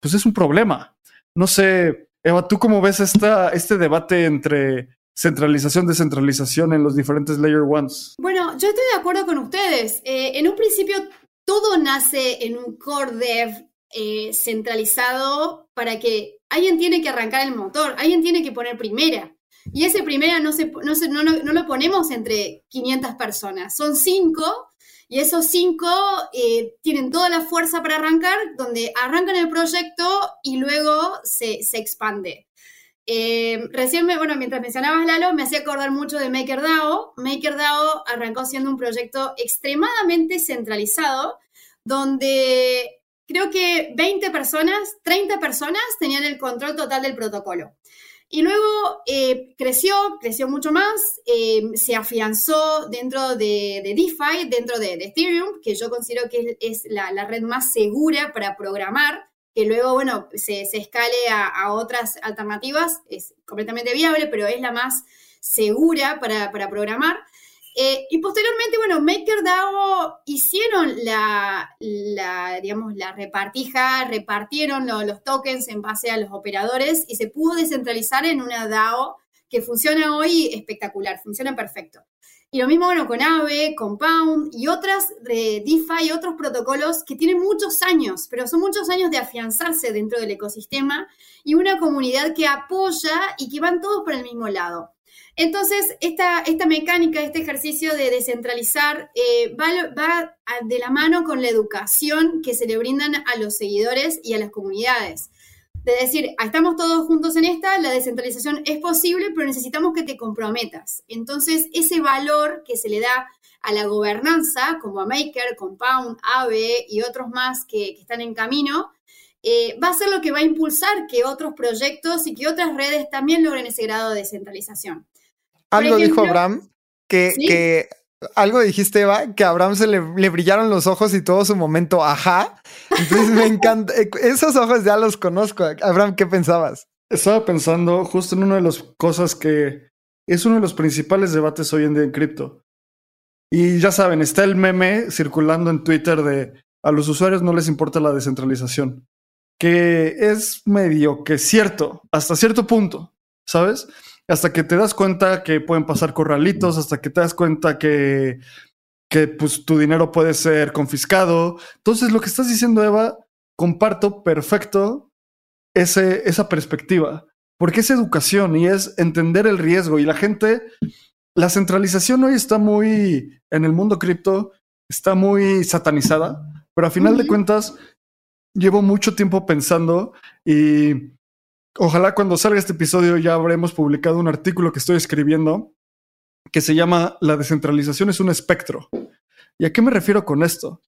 pues es un problema. No sé, Eva, ¿tú cómo ves esta, este debate entre centralización, descentralización en los diferentes layer ones? Bueno, yo estoy de acuerdo con ustedes. Eh, en un principio, todo nace en un core dev eh, centralizado para que alguien tiene que arrancar el motor, alguien tiene que poner primera. Y ese primera no, se, no, no, lo ponemos entre 500 personas, son cinco y esos cinco eh, tienen toda la fuerza para arrancar, donde arrancan el proyecto y luego se, expande. Eh, recién, me, bueno, mientras mencionabas Lalo, me hacía acordar mucho de MakerDAO. MakerDAO arrancó siendo un proyecto extremadamente centralizado, donde creo que 20 personas, 30 personas tenían el control total del protocolo. Y luego eh, creció, creció mucho más, eh, se afianzó dentro de, DeFi, dentro de, Ethereum, que yo considero que es, la, red más segura para programar, que luego, bueno, se, escale a, otras alternativas, es completamente viable, pero es la más segura para, para programar. Eh, y posteriormente, bueno, MakerDAO hicieron la, digamos, la repartija, repartieron los tokens en base a los operadores y se pudo descentralizar en una DAO que funciona hoy espectacular, funciona perfecto. Y lo mismo, bueno, con Aave, Compound y otras de DeFi y otros protocolos que tienen muchos años, pero son muchos años de afianzarse dentro del ecosistema y una comunidad que apoya y que van todos por el mismo lado. Entonces, esta, esta mecánica, este ejercicio de descentralizar eh, va, de la mano con la educación que se le brindan a los seguidores y a las comunidades. De decir, ah, estamos todos juntos en esta, la descentralización es posible, pero necesitamos que te comprometas. Entonces, ese valor que se le da a la gobernanza, como a Maker, Compound, AVE y otros más que, están en camino, eh, va a ser lo que va a impulsar que otros proyectos y que otras redes también logren ese grado de descentralización. Algo dijo Abraham que, que, algo dijiste, Eva, que a Abraham se le, brillaron los ojos y todo su momento, ajá. Entonces me encanta. Eh, esos ojos ya los conozco. Abraham, ¿qué pensabas? Estaba pensando justo en una de las cosas que es uno de los principales debates hoy en día en cripto. Y ya saben, está el meme circulando en Twitter de a los usuarios no les importa la descentralización, que es medio que cierto, hasta cierto punto, ¿sabes? Hasta que te das cuenta que pueden pasar corralitos, hasta que te das cuenta que, que pues, tu dinero puede ser confiscado. Entonces, lo que estás diciendo, Eva, comparto perfecto ese, esa perspectiva, porque es educación y es entender el riesgo y la gente, la centralización hoy está muy, en el mundo cripto, está muy satanizada, pero a final de cuentas, llevo mucho tiempo pensando y Ojalá cuando salga este episodio ya habremos publicado un artículo que estoy escribiendo que se llama La descentralización es un espectro. ¿Y a qué me refiero con esto?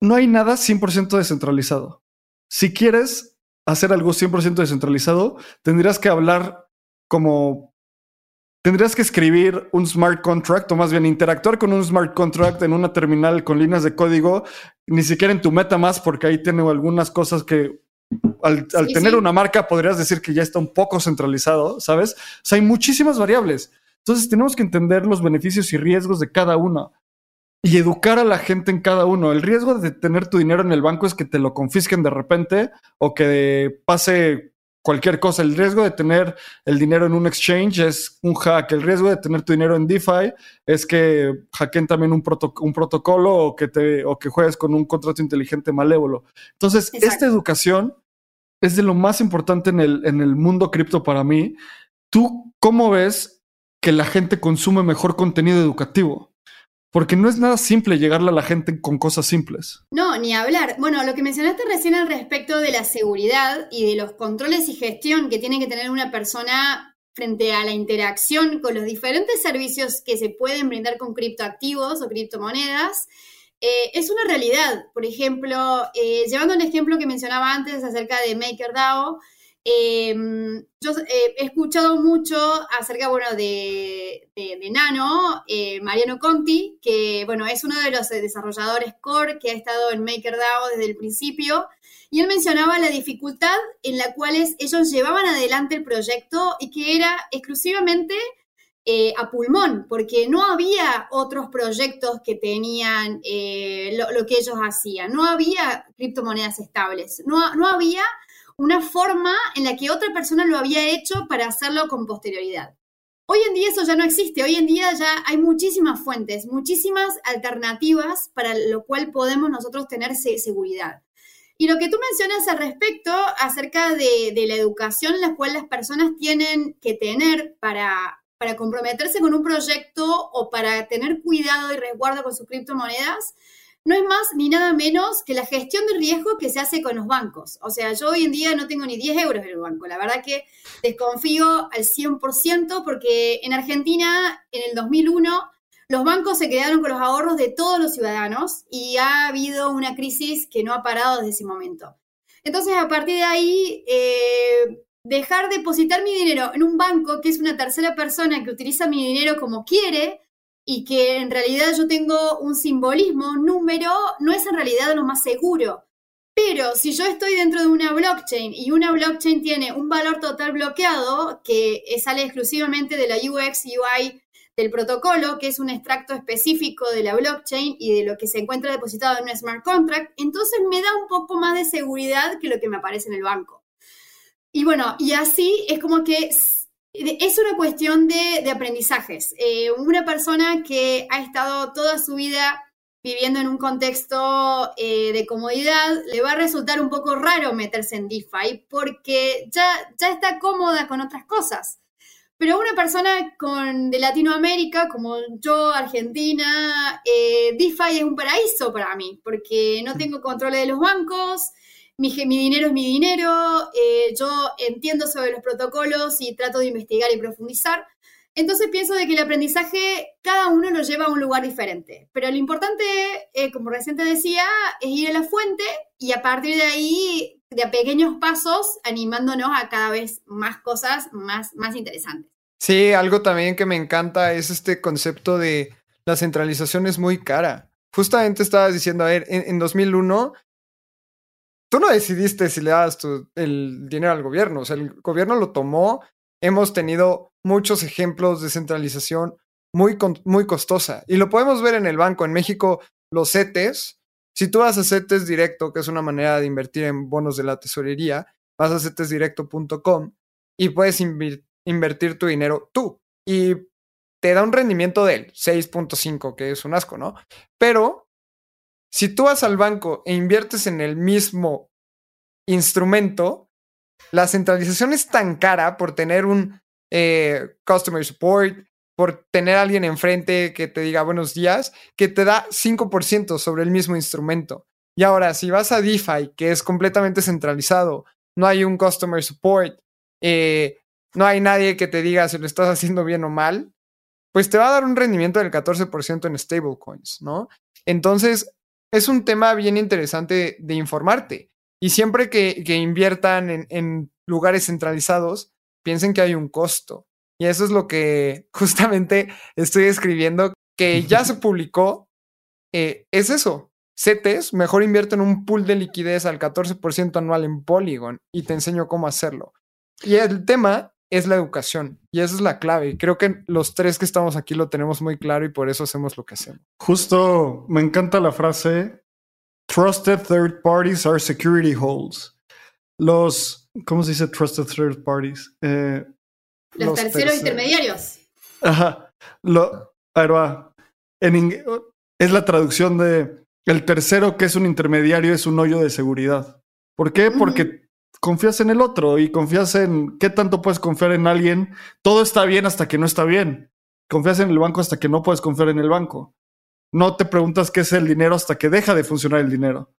No hay nada 100% descentralizado. Si quieres hacer algo 100% descentralizado, tendrías que hablar como tendrías que escribir un smart contract o más bien interactuar con un smart contract en una terminal con líneas de código, ni siquiera en tu MetaMask, porque ahí tiene algunas cosas que al, tener una marca podrías decir que ya está un poco centralizado, ¿sabes? O sea, hay muchísimas variables. Entonces tenemos que entender los beneficios y riesgos de cada uno y educar a la gente en cada uno. El riesgo de tener tu dinero en el banco es que te lo confisquen de repente o que pase cualquier cosa. El riesgo de tener el dinero en un exchange es un hack. El riesgo de tener tu dinero en DeFi es que hackeen también un, un protocolo o que, te, o que juegues con un contrato inteligente malévolo. Entonces, esta educación es de lo más importante en el, en el mundo cripto para mí. ¿Tú cómo ves que la gente consume mejor contenido educativo? Porque no es nada simple llegarle a la gente con cosas simples. No, ni hablar. Bueno, lo que mencionaste recién al respecto de la seguridad y de los controles y gestión que tiene que tener una persona frente a la interacción con los diferentes servicios que se pueden brindar con criptoactivos o criptomonedas, eh, es una realidad. Por ejemplo, eh, llevando un ejemplo que mencionaba antes acerca de MakerDAO, Em, yo eh, he escuchado mucho acerca, bueno, de, Nano, eh, Mariano Conti, que, bueno, es uno de los desarrolladores core que ha estado en MakerDAO desde el principio, y él mencionaba la dificultad en la cual ellos llevaban adelante el proyecto y que era exclusivamente eh, a pulmón, porque no había otros proyectos que tenían lo, que ellos hacían, no había criptomonedas estables, no, no había una forma en la que otra persona lo había hecho para hacerlo con posterioridad. Hoy en día eso ya no existe, hoy en día ya hay muchísimas fuentes, muchísimas alternativas para lo cual podemos nosotros tener seguridad. Y lo que tú mencionas al respecto acerca de, la educación la cual las personas tienen que tener para, para comprometerse con un proyecto o para tener cuidado y resguardo con sus criptomonedas, no es más ni nada menos que la gestión de riesgo que se hace con los bancos. O sea, yo hoy en día no tengo ni 10 euros en el banco. La verdad que desconfío al 100% porque en Argentina, en el 2001, los bancos se quedaron con los ahorros de todos los ciudadanos y ha habido una crisis que no ha parado desde ese momento. Entonces, a partir de ahí, eh, dejar depositar mi dinero en un banco que es una tercera persona que utiliza mi dinero como quiere, y que en realidad yo tengo un simbolismo, número, no es en realidad lo más seguro. Pero si yo estoy dentro de una blockchain y una blockchain tiene un valor total bloqueado que sale exclusivamente de la UX UI del protocolo, que es un extracto específico de la blockchain y de lo que se encuentra depositado en un smart contract, entonces me da un poco más de seguridad que lo que me aparece en el banco. Y bueno, y así es como que es una cuestión de, aprendizajes. Eh, una persona que ha estado toda su vida viviendo en un contexto eh, de comodidad, le va a resultar un poco raro meterse en DeFi porque ya, ya está cómoda con otras cosas. Pero una persona con, de Latinoamérica, como yo, Argentina, eh, DeFi es un paraíso para mí, porque no tengo control de los bancos, mi, dinero es mi dinero, eh, yo entiendo sobre los protocolos y trato de investigar y profundizar. Entonces pienso de que el aprendizaje cada uno lo lleva a un lugar diferente. Pero lo importante, eh, como recién te decía, es ir a la fuente y a partir de ahí, de pequeños pasos, animándonos a cada vez más cosas más, más interesantes. Sí, algo también que me encanta es este concepto de la centralización es muy cara. Justamente estabas diciendo, a ver, en 2001 tú no decidiste si le das el dinero al gobierno, o sea, el gobierno lo tomó. Hemos tenido muchos ejemplos de centralización muy, muy costosa y lo podemos ver en el banco. En México, los CETES, si tú vas a CETES Directo, que es una manera de invertir en bonos de la tesorería, vas a cetesdirecto.com y puedes invertir tu dinero tú y te da un rendimiento del 6.5, que es un asco, ¿no? Pero si tú vas al banco e inviertes en el mismo instrumento, la centralización es tan cara por tener un eh, customer support, por tener a alguien enfrente que te diga buenos días, que te da 5% sobre el mismo instrumento. Y ahora, si vas a DeFi, que es completamente centralizado, no hay un customer support, eh, no hay nadie que te diga si lo estás haciendo bien o mal, pues te va a dar un rendimiento del 14% en stablecoins, ¿no? Entonces, es un tema bien interesante de informarte. Y siempre que, inviertan en, lugares centralizados, piensen que hay un costo. Y eso es lo que <laughs> justamente estoy escribiendo, que ya se <laughs> publicó. Eh, es eso. CETES, mejor invierte en un pool de liquidez al 14% anual en Polygon y te enseño cómo hacerlo. Y el tema es la educación y esa es la clave. Creo que los tres que estamos aquí lo tenemos muy claro y por eso hacemos lo que hacemos. Justo me encanta la frase Trusted third parties are security holes. Los, ¿cómo se dice trusted third parties? Eh, los, terceros intermediarios. Ajá. Lo, a ver, va. En, es la traducción de el tercero, que es un intermediario, es un hoyo de seguridad. ¿Por qué? Porque confías en el otro y confías en qué tanto puedes confiar en alguien. Todo está bien hasta que no está bien. Confías en el banco hasta que no puedes confiar en el banco. No te preguntas qué es el dinero hasta que deja de funcionar el dinero.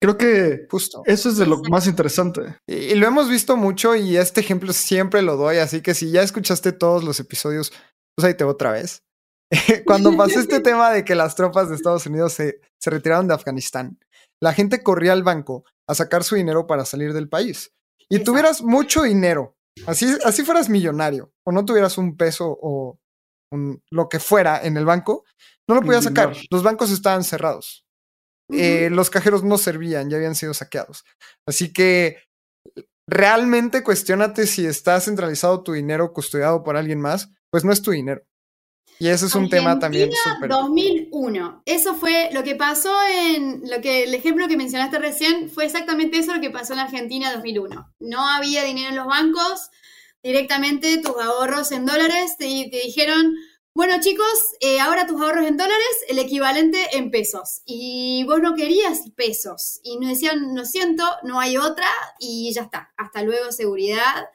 Creo que Justo. eso es de lo más interesante. Y, lo hemos visto mucho y este ejemplo siempre lo doy, así que si ya escuchaste todos los episodios, pues ahí te otra vez. <laughs> Cuando pasó este <laughs> tema de que las tropas de Estados Unidos se, se retiraron de Afganistán, la gente corría al banco a sacar su dinero para salir del país. Y tuvieras mucho dinero, así, así fueras millonario, o no tuvieras un peso o lo que fuera en el banco, no lo podías sacar. Los bancos estaban cerrados. Eh, los cajeros no servían, ya habían sido saqueados. Así que realmente cuestionate si está centralizado tu dinero custodiado por alguien más, pues no es tu dinero. Y ese es un tema también súper. 2001. Eso fue lo que pasó en. Lo que, el ejemplo que mencionaste recién fue exactamente eso lo que pasó en Argentina 2001. No había dinero en los bancos. Directamente tus ahorros en dólares te, dijeron. Bueno, chicos, eh, ahora tus ahorros en dólares, el equivalente en pesos. Y vos no querías pesos. Y nos decían, lo siento, no hay otra. Y ya está. Hasta luego, seguridad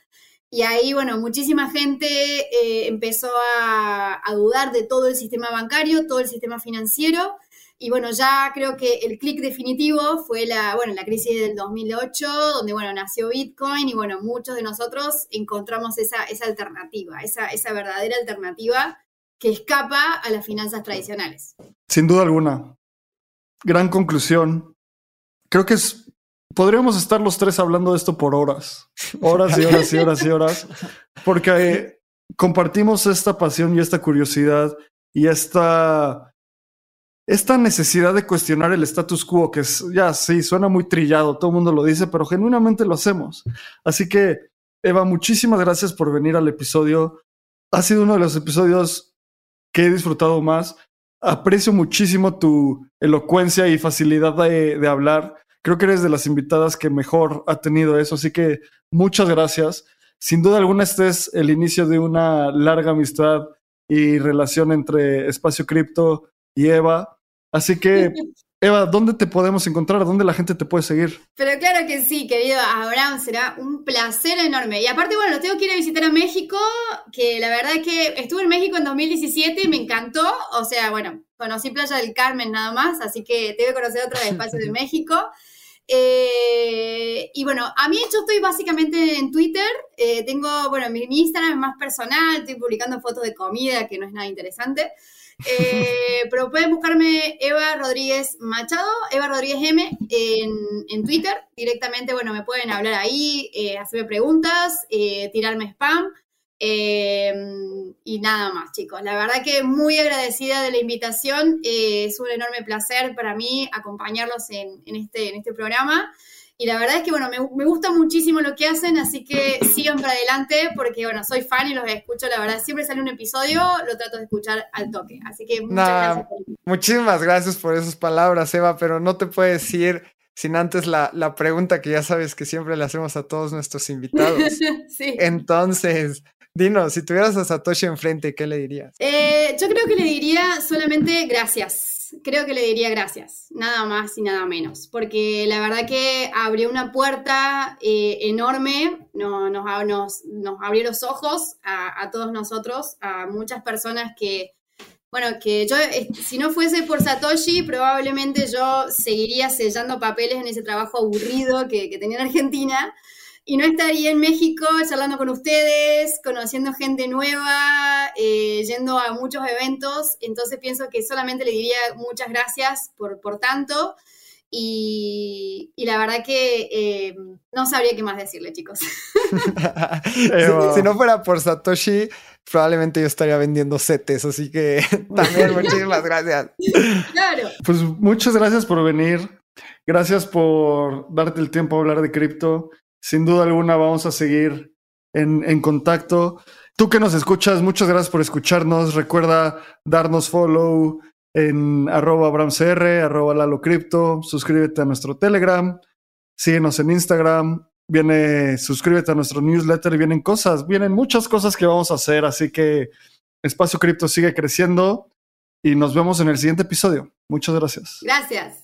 y ahí, bueno, muchísima gente eh, empezó a, dudar de todo el sistema bancario, todo el sistema financiero. Y bueno, ya creo que el clic definitivo fue la, bueno, la crisis del 2008, donde, bueno, nació Bitcoin y, bueno, muchos de nosotros encontramos esa, esa alternativa, esa, esa verdadera alternativa que escapa a las finanzas tradicionales. Sin duda alguna. Gran conclusión. Creo que es podríamos estar los tres hablando de esto por horas, horas y horas y horas y horas, porque compartimos esta pasión y esta curiosidad y esta, esta necesidad de cuestionar el status quo, que es, ya sí, suena muy trillado, todo el mundo lo dice, pero genuinamente lo hacemos. Así que, Eva, muchísimas gracias por venir al episodio. Ha sido uno de los episodios que he disfrutado más. Aprecio muchísimo tu elocuencia y facilidad de hablar Creo que eres de las invitadas que mejor ha tenido eso, así que muchas gracias. Sin duda alguna, este es el inicio de una larga amistad y relación entre Espacio Cripto y Eva. Así que, <laughs> Eva, ¿dónde te podemos encontrar? ¿Dónde la gente te puede seguir? Pero claro que sí, querido Abraham, será un placer enorme. Y aparte, bueno, tengo que ir a visitar a México, que la verdad es que estuve en México en 2017 y me encantó. O sea, bueno, conocí Playa del Carmen nada más, así que tengo que conocer otros espacios de <laughs> México. Eh, y bueno, a mí yo estoy básicamente en Twitter. Eh, tengo, bueno, mi, Instagram es más personal, estoy publicando fotos de comida, que no es nada interesante. Eh, <laughs> pero pueden buscarme Eva Rodríguez Machado, Eva Rodríguez M en, en Twitter. Directamente, bueno, me pueden hablar ahí, hacerme preguntas, tirarme spam. Em, y nada más, chicos. La verdad que muy agradecida de la invitación. Eh, es un enorme placer para mí acompañarlos en, este, en este programa. Y la verdad es que, bueno, me, gusta muchísimo lo que hacen, así que sigan para adelante porque, bueno, soy fan y los escucho. La verdad, siempre sale un episodio, lo trato de escuchar al toque. Así que muchas gracias. Muchísimas gracias por esas palabras, Eva, pero no te puedo decir sin antes la, la, pregunta que ya sabes que siempre le hacemos a todos nuestros invitados. <laughs> sí. Entonces, Dinos, si tuvieras a Satoshi enfrente, ¿qué le dirías? Eh, yo creo que le diría solamente gracias. Creo que le diría gracias, nada más y nada menos, porque la verdad que abrió una puerta eh, enorme, nos, nos, nos, abrió los ojos a, todos nosotros, a muchas personas que, bueno, que yo, si no fuese por Satoshi, probablemente yo seguiría sellando papeles en ese trabajo aburrido que, que tenía en Argentina y no estaría en México charlando con ustedes, conociendo gente nueva, eh, yendo a muchos eventos. Entonces pienso que solamente le diría muchas gracias por, por tanto. y, la verdad que eh, no sabría qué más decirle, chicos. <laughs> si, no fuera por Satoshi, probablemente yo estaría vendiendo setes, así que <laughs> también <laughs> muchísimas gracias. Claro. Pues muchas gracias por venir. Gracias por darte el tiempo a hablar de cripto. Sin duda alguna vamos a seguir en, en contacto. Tú que nos escuchas, muchas gracias por escucharnos. Recuerda darnos follow en arroba abramcr, arroba lalocripto. Suscríbete a nuestro Telegram. Síguenos en Instagram. Viene, suscríbete a nuestro newsletter. Vienen cosas, vienen muchas cosas que vamos a hacer. Así que Espacio Cripto sigue creciendo y nos vemos en el siguiente episodio. Muchas gracias. Gracias.